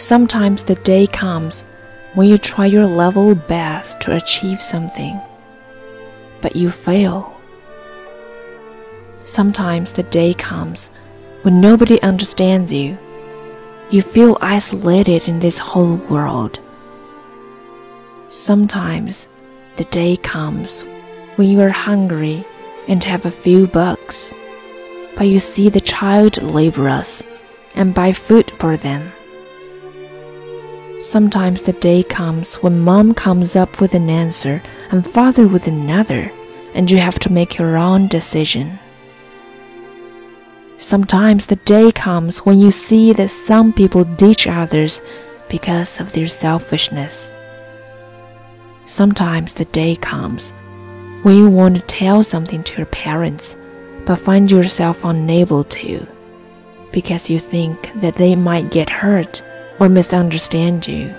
Sometimes the day comes when you try your level best to achieve something, but you fail. Sometimes the day comes when nobody understands you. You feel isolated in this whole world. Sometimes the day comes when you are hungry and have a few bucks, but you see the child laborers and buy food for them. Sometimes the day comes when mom comes up with an answer and father with another, and you have to make your own decision. Sometimes the day comes when you see that some people ditch others because of their selfishness. Sometimes the day comes when you want to tell something to your parents but find yourself unable to because you think that they might get hurt or misunderstand you.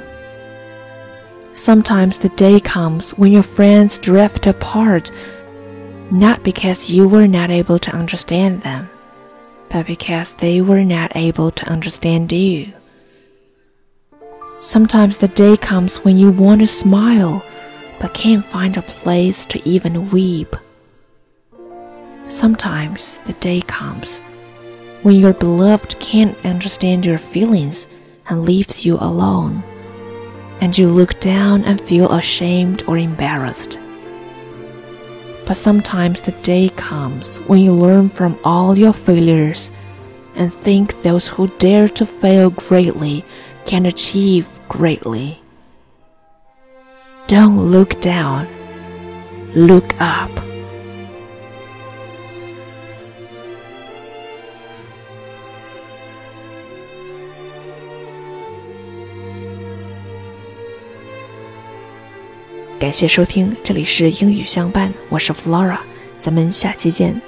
Sometimes the day comes when your friends drift apart, not because you were not able to understand them, but because they were not able to understand you. Sometimes the day comes when you want to smile, but can't find a place to even weep. Sometimes the day comes when your beloved can't understand your feelings and leaves you alone, and you look down and feel ashamed or embarrassed. But sometimes the day comes when you learn from all your failures and think those who dare to fail greatly can achieve greatly. Don't look down, look up. 感谢收听，这里是英语相伴，我是 Flora，咱们下期见。